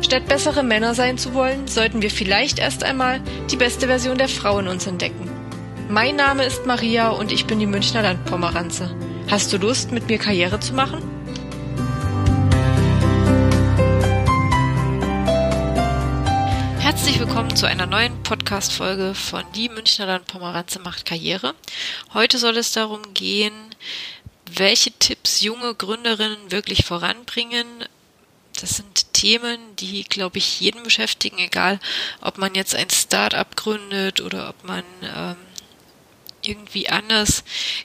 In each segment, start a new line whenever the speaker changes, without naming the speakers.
Statt bessere Männer sein zu wollen, sollten wir vielleicht erst einmal die beste Version der Frau in uns entdecken. Mein Name ist Maria und ich bin die Münchner Landpomeranze. Hast du Lust, mit mir Karriere zu machen? Herzlich willkommen zu einer neuen Podcast-Folge von Die Münchner Landpomeranze macht Karriere. Heute soll es darum gehen, welche Tipps junge Gründerinnen wirklich voranbringen, das sind Themen, die, glaube ich, jeden beschäftigen, egal ob man jetzt ein Start-up gründet oder ob man ähm, irgendwie anders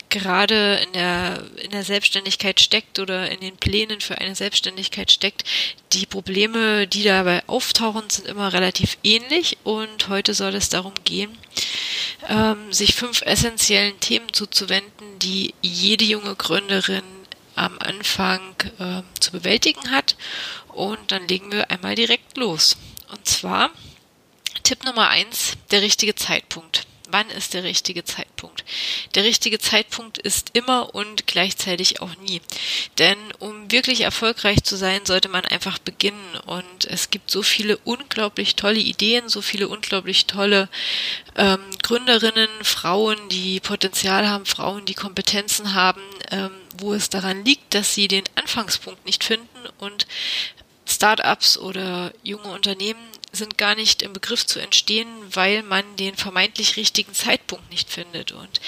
gerade in der, in der Selbstständigkeit steckt oder in den Plänen für eine Selbstständigkeit steckt. Die Probleme, die dabei auftauchen, sind immer relativ ähnlich und heute soll es darum gehen, ähm, sich fünf essentiellen Themen zuzuwenden, die jede junge Gründerin am Anfang äh, zu bewältigen hat. Und dann legen wir einmal direkt los. Und zwar Tipp Nummer eins, der richtige Zeitpunkt. Wann ist der richtige Zeitpunkt? Der richtige Zeitpunkt ist immer und gleichzeitig auch nie. Denn um wirklich erfolgreich zu sein, sollte man einfach beginnen. Und es gibt so viele unglaublich tolle Ideen, so viele unglaublich tolle ähm, Gründerinnen, Frauen, die Potenzial haben, Frauen, die Kompetenzen haben, ähm, wo es daran liegt, dass sie den Anfangspunkt nicht finden und Startups oder junge Unternehmen sind gar nicht im Begriff zu entstehen, weil man den vermeintlich richtigen Zeitpunkt nicht findet. Und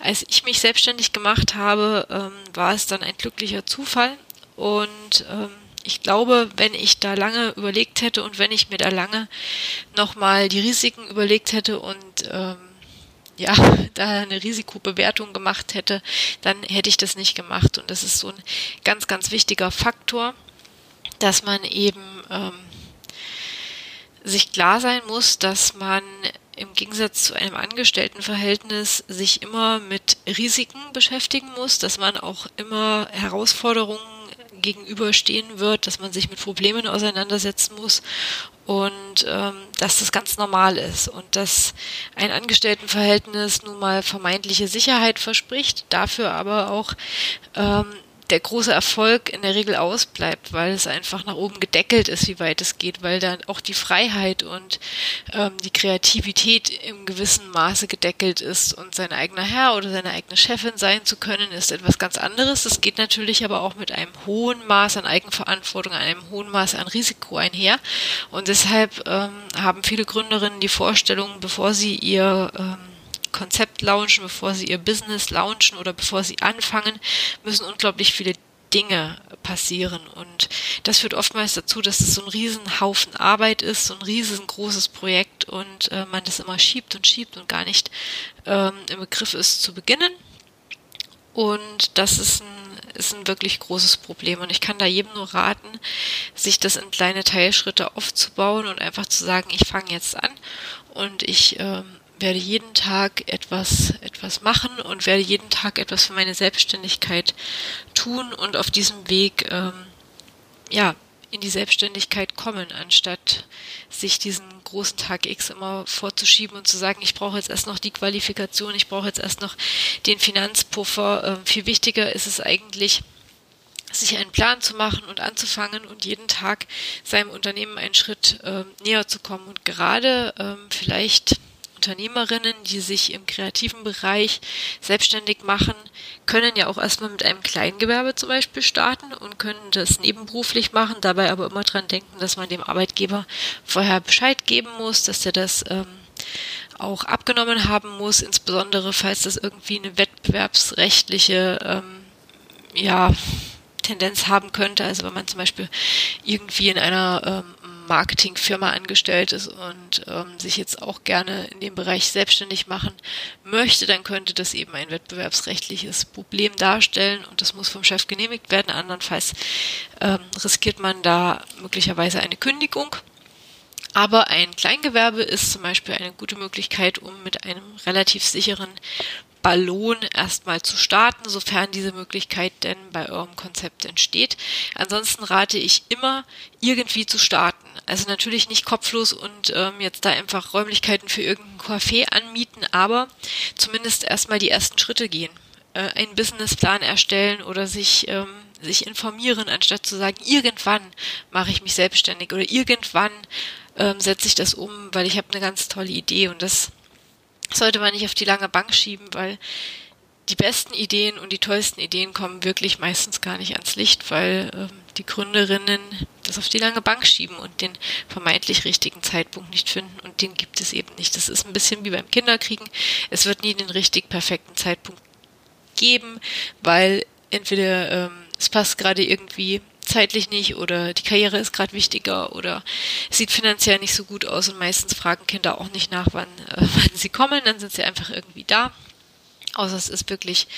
als ich mich selbstständig gemacht habe, ähm, war es dann ein glücklicher Zufall. Und ähm, ich glaube, wenn ich da lange überlegt hätte und wenn ich mir da lange nochmal die Risiken überlegt hätte und ähm, ja, da eine Risikobewertung gemacht hätte, dann hätte ich das nicht gemacht. Und das ist so ein ganz, ganz wichtiger Faktor, dass man eben ähm, sich klar sein muss, dass man im Gegensatz zu einem Angestelltenverhältnis sich immer mit Risiken beschäftigen muss, dass man auch immer Herausforderungen gegenüberstehen wird, dass man sich mit Problemen auseinandersetzen muss und ähm, dass das ganz normal ist und dass ein Angestelltenverhältnis nun mal vermeintliche Sicherheit verspricht, dafür aber auch ähm, der große Erfolg in der Regel ausbleibt, weil es einfach nach oben gedeckelt ist, wie weit es geht, weil dann auch die Freiheit und ähm, die Kreativität im gewissen Maße gedeckelt ist und sein eigener Herr oder seine eigene Chefin sein zu können, ist etwas ganz anderes. Das geht natürlich aber auch mit einem hohen Maß an Eigenverantwortung, einem hohen Maß an Risiko einher. Und deshalb ähm, haben viele Gründerinnen die Vorstellung, bevor sie ihr ähm, Konzept launchen, bevor sie ihr Business launchen oder bevor sie anfangen, müssen unglaublich viele Dinge passieren. Und das führt oftmals dazu, dass es so ein Riesenhaufen Arbeit ist, so ein riesengroßes Projekt und äh, man das immer schiebt und schiebt und gar nicht ähm, im Begriff ist zu beginnen. Und das ist ein ist ein wirklich großes Problem. Und ich kann da jedem nur raten, sich das in kleine Teilschritte aufzubauen und einfach zu sagen, ich fange jetzt an und ich ähm, werde jeden Tag etwas, etwas machen und werde jeden Tag etwas für meine Selbstständigkeit tun und auf diesem Weg, ähm, ja, in die Selbstständigkeit kommen, anstatt sich diesen großen Tag X immer vorzuschieben und zu sagen, ich brauche jetzt erst noch die Qualifikation, ich brauche jetzt erst noch den Finanzpuffer. Ähm, viel wichtiger ist es eigentlich, sich einen Plan zu machen und anzufangen und jeden Tag seinem Unternehmen einen Schritt äh, näher zu kommen. Und gerade ähm, vielleicht Unternehmerinnen, die sich im kreativen Bereich selbstständig machen, können ja auch erstmal mit einem Kleingewerbe zum Beispiel starten und können das nebenberuflich machen, dabei aber immer dran denken, dass man dem Arbeitgeber vorher Bescheid geben muss, dass er das ähm, auch abgenommen haben muss, insbesondere falls das irgendwie eine wettbewerbsrechtliche ähm, ja, Tendenz haben könnte. Also wenn man zum Beispiel irgendwie in einer ähm, Marketingfirma angestellt ist und ähm, sich jetzt auch gerne in dem Bereich selbstständig machen möchte, dann könnte das eben ein wettbewerbsrechtliches Problem darstellen und das muss vom Chef genehmigt werden. Andernfalls ähm, riskiert man da möglicherweise eine Kündigung. Aber ein Kleingewerbe ist zum Beispiel eine gute Möglichkeit, um mit einem relativ sicheren Ballon erstmal zu starten, sofern diese Möglichkeit denn bei eurem Konzept entsteht. Ansonsten rate ich immer, irgendwie zu starten. Also natürlich nicht kopflos und ähm, jetzt da einfach Räumlichkeiten für irgendein Café anmieten, aber zumindest erstmal die ersten Schritte gehen. Äh, einen Businessplan erstellen oder sich, ähm, sich informieren, anstatt zu sagen, irgendwann mache ich mich selbstständig oder irgendwann ähm, setze ich das um, weil ich habe eine ganz tolle Idee und das sollte man nicht auf die lange Bank schieben, weil die besten Ideen und die tollsten Ideen kommen wirklich meistens gar nicht ans Licht, weil ähm, die Gründerinnen das auf die lange Bank schieben und den vermeintlich richtigen Zeitpunkt nicht finden und den gibt es eben nicht. Das ist ein bisschen wie beim Kinderkriegen. Es wird nie den richtig perfekten Zeitpunkt geben, weil entweder ähm, es passt gerade irgendwie zeitlich nicht oder die Karriere ist gerade wichtiger oder sieht finanziell nicht so gut aus und meistens fragen Kinder auch nicht nach, wann, äh, wann sie kommen, dann sind sie einfach irgendwie da. Außer es ist wirklich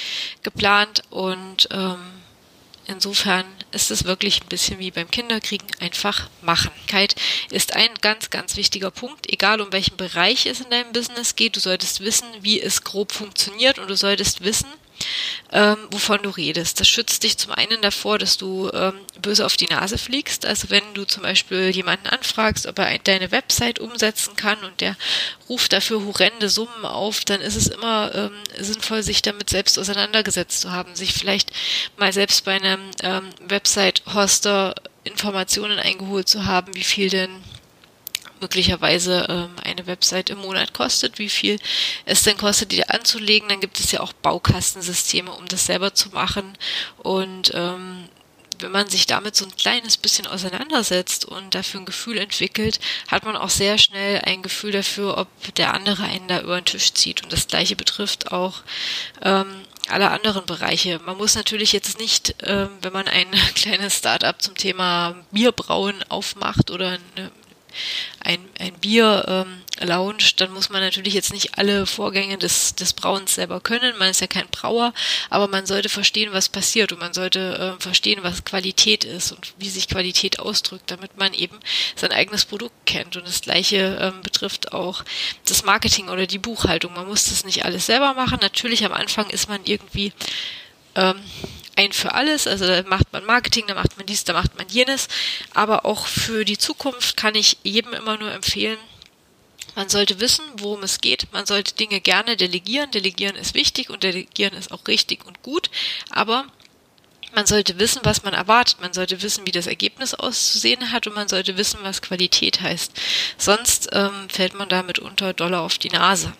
geplant und ähm, insofern ist es wirklich ein bisschen wie beim Kinderkriegen einfach machen. Ist ein ganz, ganz wichtiger Punkt, egal um welchen Bereich es in deinem Business geht. Du solltest wissen, wie es grob funktioniert und du solltest wissen, ähm, wovon du redest. Das schützt dich zum einen davor, dass du ähm, böse auf die Nase fliegst. Also wenn du zum Beispiel jemanden anfragst, ob er deine Website umsetzen kann und der ruft dafür horrende Summen auf, dann ist es immer ähm, sinnvoll, sich damit selbst auseinandergesetzt zu haben, sich vielleicht mal selbst bei einem ähm, Website-Hoster Informationen eingeholt zu haben, wie viel denn möglicherweise ähm, eine Website im Monat kostet, wie viel es denn kostet, die anzulegen. Dann gibt es ja auch Baukastensysteme, um das selber zu machen. Und ähm, wenn man sich damit so ein kleines bisschen auseinandersetzt und dafür ein Gefühl entwickelt, hat man auch sehr schnell ein Gefühl dafür, ob der andere einen da über den Tisch zieht. Und das gleiche betrifft auch ähm, alle anderen Bereiche. Man muss natürlich jetzt nicht, ähm, wenn man ein kleines Startup zum Thema Bierbrauen aufmacht oder eine ein, ein Bier ähm, launcht, dann muss man natürlich jetzt nicht alle Vorgänge des, des Brauens selber können. Man ist ja kein Brauer, aber man sollte verstehen, was passiert und man sollte äh, verstehen, was Qualität ist und wie sich Qualität ausdrückt, damit man eben sein eigenes Produkt kennt. Und das Gleiche ähm, betrifft auch das Marketing oder die Buchhaltung. Man muss das nicht alles selber machen. Natürlich am Anfang ist man irgendwie ähm, ein für alles, also da macht man Marketing, da macht man dies, da macht man jenes, aber auch für die Zukunft kann ich jedem immer nur empfehlen, man sollte wissen, worum es geht. Man sollte Dinge gerne delegieren. Delegieren ist wichtig und delegieren ist auch richtig und gut. Aber man sollte wissen, was man erwartet. Man sollte wissen, wie das Ergebnis auszusehen hat und man sollte wissen, was Qualität heißt. Sonst ähm, fällt man damit unter Dollar auf die Nase.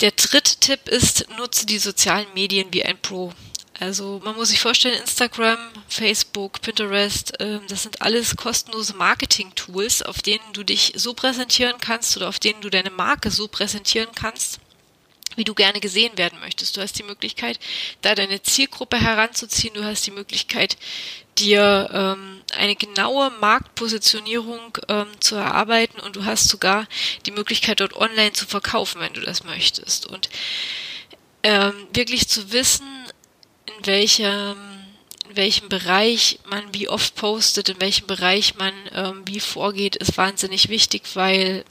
Der dritte Tipp ist, nutze die sozialen Medien wie ein Pro. Also man muss sich vorstellen, Instagram, Facebook, Pinterest, äh, das sind alles kostenlose Marketing-Tools, auf denen du dich so präsentieren kannst oder auf denen du deine Marke so präsentieren kannst, wie du gerne gesehen werden möchtest. Du hast die Möglichkeit, da deine Zielgruppe heranzuziehen. Du hast die Möglichkeit, dir ähm, eine genaue Marktpositionierung ähm, zu erarbeiten und du hast sogar die Möglichkeit, dort online zu verkaufen, wenn du das möchtest. Und ähm, wirklich zu wissen, in welchem, in welchem Bereich man wie oft postet, in welchem Bereich man ähm, wie vorgeht, ist wahnsinnig wichtig, weil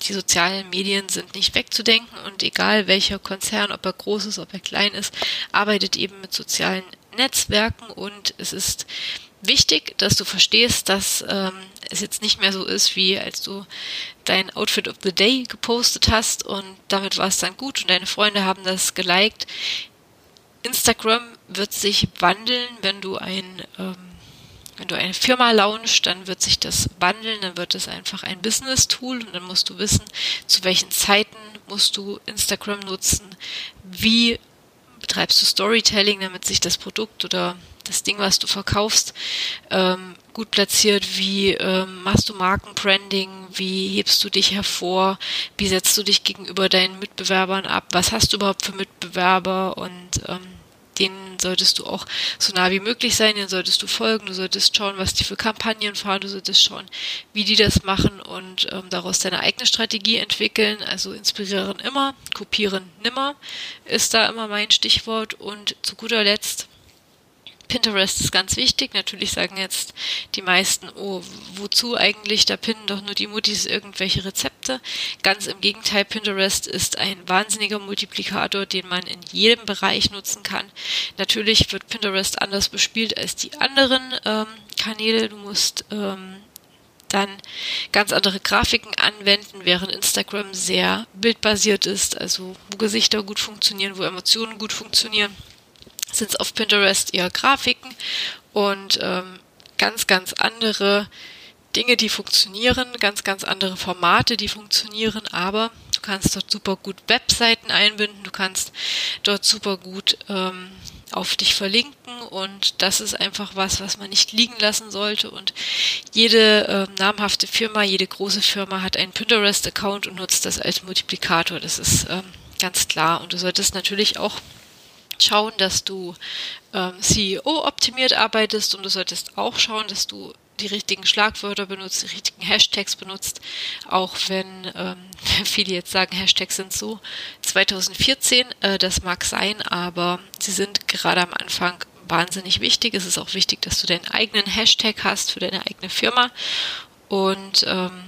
die sozialen Medien sind nicht wegzudenken und egal welcher Konzern, ob er groß ist, ob er klein ist, arbeitet eben mit sozialen Netzwerken und es ist wichtig, dass du verstehst, dass ähm, es jetzt nicht mehr so ist, wie als du dein Outfit of the Day gepostet hast und damit war es dann gut und deine Freunde haben das geliked. Instagram wird sich wandeln, wenn du ein ähm, wenn du eine Firma launchst, dann wird sich das wandeln, dann wird es einfach ein Business-Tool und dann musst du wissen, zu welchen Zeiten musst du Instagram nutzen, wie betreibst du Storytelling, damit sich das Produkt oder das Ding, was du verkaufst, ähm, gut platziert, wie ähm, machst du Markenbranding, wie hebst du dich hervor, wie setzt du dich gegenüber deinen Mitbewerbern ab, was hast du überhaupt für Mitbewerber und ähm, denen solltest du auch so nah wie möglich sein, denen solltest du folgen, du solltest schauen, was die für Kampagnen fahren, du solltest schauen, wie die das machen und ähm, daraus deine eigene Strategie entwickeln. Also inspirieren immer, kopieren nimmer ist da immer mein Stichwort und zu guter Letzt Pinterest ist ganz wichtig. Natürlich sagen jetzt die meisten, oh, wozu eigentlich? Da pinnen doch nur die Muttis irgendwelche Rezepte. Ganz im Gegenteil, Pinterest ist ein wahnsinniger Multiplikator, den man in jedem Bereich nutzen kann. Natürlich wird Pinterest anders bespielt als die anderen ähm, Kanäle. Du musst ähm, dann ganz andere Grafiken anwenden, während Instagram sehr bildbasiert ist, also wo Gesichter gut funktionieren, wo Emotionen gut funktionieren sind es auf Pinterest eher Grafiken und ähm, ganz, ganz andere Dinge, die funktionieren, ganz, ganz andere Formate, die funktionieren, aber du kannst dort super gut Webseiten einbinden, du kannst dort super gut ähm, auf dich verlinken und das ist einfach was, was man nicht liegen lassen sollte und jede äh, namhafte Firma, jede große Firma hat einen Pinterest-Account und nutzt das als Multiplikator, das ist ähm, ganz klar und du solltest natürlich auch schauen, dass du ähm, CEO-optimiert arbeitest und du solltest auch schauen, dass du die richtigen Schlagwörter benutzt, die richtigen Hashtags benutzt, auch wenn ähm, viele jetzt sagen, Hashtags sind so 2014, äh, das mag sein, aber sie sind gerade am Anfang wahnsinnig wichtig. Es ist auch wichtig, dass du deinen eigenen Hashtag hast für deine eigene Firma und ähm,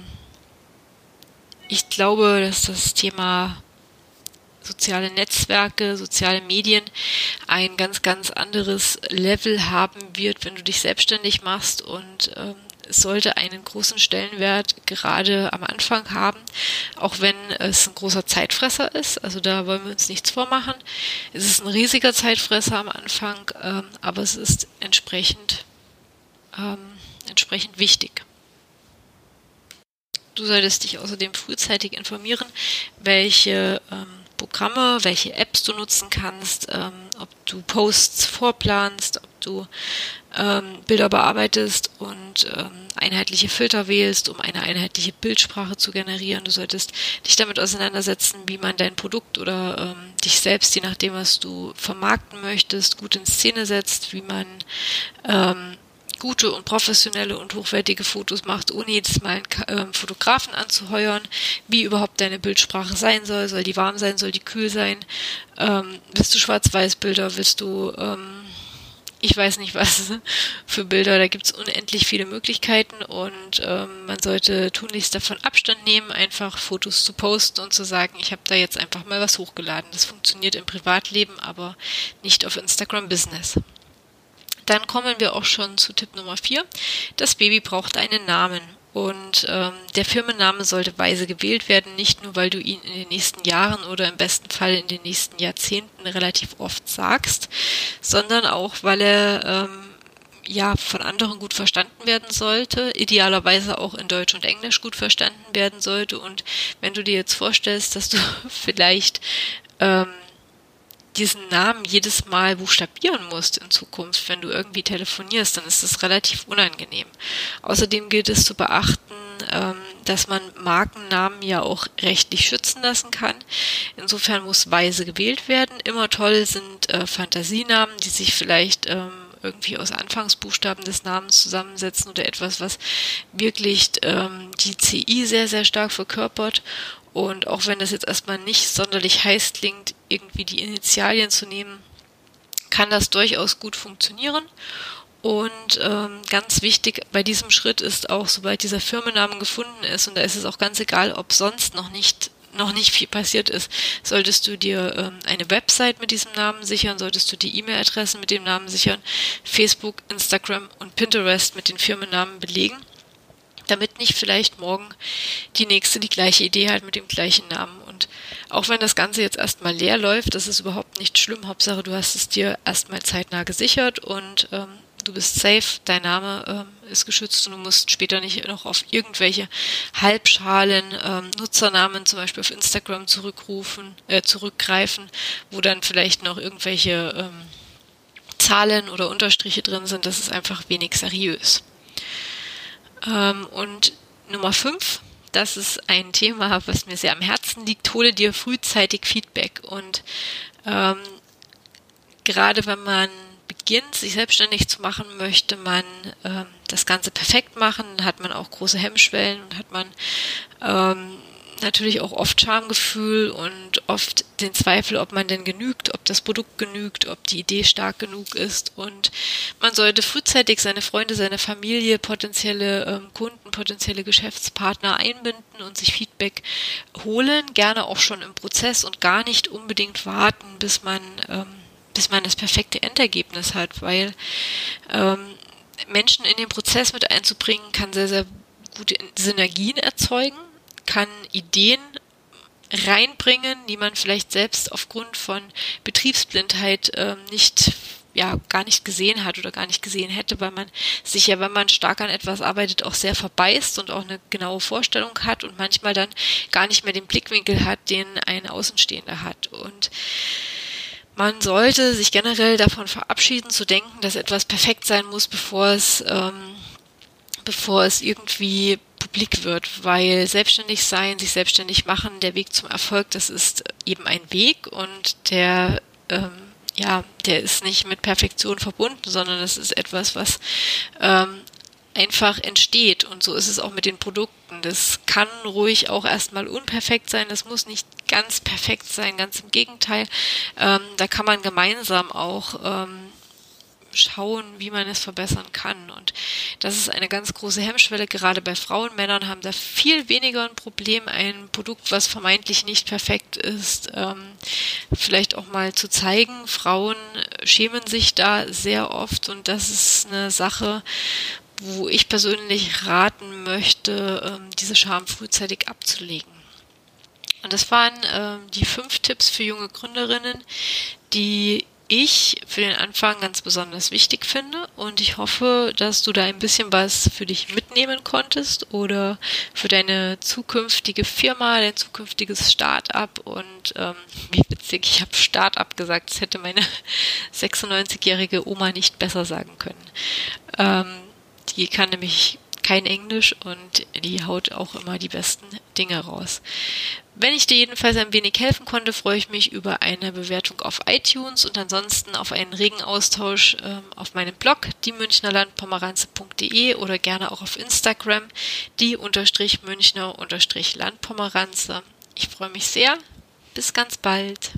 ich glaube, dass das Thema soziale Netzwerke, soziale Medien ein ganz, ganz anderes Level haben wird, wenn du dich selbstständig machst und ähm, es sollte einen großen Stellenwert gerade am Anfang haben, auch wenn es ein großer Zeitfresser ist. Also da wollen wir uns nichts vormachen. Es ist ein riesiger Zeitfresser am Anfang, ähm, aber es ist entsprechend, ähm, entsprechend wichtig. Du solltest dich außerdem frühzeitig informieren, welche ähm, Programme, welche Apps du nutzen kannst, ähm, ob du Posts vorplanst, ob du ähm, Bilder bearbeitest und ähm, einheitliche Filter wählst, um eine einheitliche Bildsprache zu generieren. Du solltest dich damit auseinandersetzen, wie man dein Produkt oder ähm, dich selbst, je nachdem, was du vermarkten möchtest, gut in Szene setzt, wie man ähm, gute und professionelle und hochwertige Fotos macht, ohne jedes Mal einen äh, Fotografen anzuheuern, wie überhaupt deine Bildsprache sein soll. Soll die warm sein, soll die kühl sein? Ähm, willst du Schwarz-Weiß-Bilder? Willst du, ähm, ich weiß nicht was für Bilder? Da gibt es unendlich viele Möglichkeiten und ähm, man sollte tunlichst davon Abstand nehmen, einfach Fotos zu posten und zu sagen, ich habe da jetzt einfach mal was hochgeladen. Das funktioniert im Privatleben, aber nicht auf Instagram Business. Dann kommen wir auch schon zu Tipp Nummer 4. Das Baby braucht einen Namen. Und ähm, der Firmenname sollte weise gewählt werden, nicht nur weil du ihn in den nächsten Jahren oder im besten Fall in den nächsten Jahrzehnten relativ oft sagst, sondern auch weil er ähm, ja von anderen gut verstanden werden sollte, idealerweise auch in Deutsch und Englisch gut verstanden werden sollte. Und wenn du dir jetzt vorstellst, dass du vielleicht ähm, diesen Namen jedes Mal buchstabieren musst in Zukunft, wenn du irgendwie telefonierst, dann ist das relativ unangenehm. Außerdem gilt es zu beachten, ähm, dass man Markennamen ja auch rechtlich schützen lassen kann. Insofern muss weise gewählt werden. Immer toll sind äh, Fantasienamen, die sich vielleicht ähm, irgendwie aus Anfangsbuchstaben des Namens zusammensetzen oder etwas, was wirklich ähm, die CI sehr, sehr stark verkörpert und auch wenn das jetzt erstmal nicht sonderlich heiß klingt, irgendwie die Initialien zu nehmen, kann das durchaus gut funktionieren. Und ähm, ganz wichtig bei diesem Schritt ist auch, sobald dieser Firmennamen gefunden ist, und da ist es auch ganz egal, ob sonst noch nicht noch nicht viel passiert ist, solltest du dir ähm, eine Website mit diesem Namen sichern, solltest du die E-Mail-Adresse mit dem Namen sichern, Facebook, Instagram und Pinterest mit den Firmennamen belegen damit nicht vielleicht morgen die nächste die gleiche Idee hat mit dem gleichen Namen. Und auch wenn das Ganze jetzt erstmal leer läuft, das ist überhaupt nicht schlimm. Hauptsache, du hast es dir erstmal zeitnah gesichert und ähm, du bist safe, dein Name ähm, ist geschützt und du musst später nicht noch auf irgendwelche Halbschalen ähm, Nutzernamen zum Beispiel auf Instagram zurückrufen, äh, zurückgreifen, wo dann vielleicht noch irgendwelche ähm, Zahlen oder Unterstriche drin sind. Das ist einfach wenig seriös. Ähm, und Nummer fünf, das ist ein Thema, was mir sehr am Herzen liegt. Hole dir frühzeitig Feedback. Und ähm, gerade wenn man beginnt, sich selbstständig zu machen, möchte man ähm, das Ganze perfekt machen, hat man auch große Hemmschwellen und hat man ähm, natürlich auch oft Schamgefühl und oft den Zweifel, ob man denn genügt, ob das Produkt genügt, ob die Idee stark genug ist. Und man sollte frühzeitig seine Freunde, seine Familie, potenzielle ähm, Kunden, potenzielle Geschäftspartner einbinden und sich Feedback holen, gerne auch schon im Prozess und gar nicht unbedingt warten, bis man, ähm, bis man das perfekte Endergebnis hat, weil ähm, Menschen in den Prozess mit einzubringen, kann sehr, sehr gute Synergien erzeugen kann Ideen reinbringen, die man vielleicht selbst aufgrund von Betriebsblindheit äh, nicht ja gar nicht gesehen hat oder gar nicht gesehen hätte, weil man sich ja, wenn man stark an etwas arbeitet, auch sehr verbeißt und auch eine genaue Vorstellung hat und manchmal dann gar nicht mehr den Blickwinkel hat, den ein Außenstehender hat. Und man sollte sich generell davon verabschieden, zu denken, dass etwas perfekt sein muss, bevor es ähm, bevor es irgendwie publik wird, weil selbstständig sein, sich selbstständig machen, der Weg zum Erfolg, das ist eben ein Weg und der ähm, ja, der ist nicht mit Perfektion verbunden, sondern es ist etwas, was ähm, einfach entsteht. Und so ist es auch mit den Produkten. Das kann ruhig auch erstmal unperfekt sein. Das muss nicht ganz perfekt sein, ganz im Gegenteil. Ähm, da kann man gemeinsam auch ähm, schauen, wie man es verbessern kann. Und das ist eine ganz große Hemmschwelle. Gerade bei Frauen, Männern haben da viel weniger ein Problem, ein Produkt, was vermeintlich nicht perfekt ist, ähm, vielleicht auch mal zu zeigen. Frauen schämen sich da sehr oft und das ist eine Sache, wo ich persönlich raten möchte, ähm, diese Scham frühzeitig abzulegen. Und das waren ähm, die fünf Tipps für junge Gründerinnen, die ich für den Anfang ganz besonders wichtig finde und ich hoffe, dass du da ein bisschen was für dich mitnehmen konntest oder für deine zukünftige Firma, dein zukünftiges Start-up und ähm, wie witzig, ich habe Start-up gesagt, das hätte meine 96-jährige Oma nicht besser sagen können. Ähm, die kann nämlich kein Englisch und die haut auch immer die besten Dinge raus. Wenn ich dir jedenfalls ein wenig helfen konnte, freue ich mich über eine Bewertung auf iTunes und ansonsten auf einen regen Austausch äh, auf meinem Blog, die Münchnerlandpomeranze.de oder gerne auch auf Instagram, die unterstrich Münchner unterstrich Landpomeranze. Ich freue mich sehr. Bis ganz bald.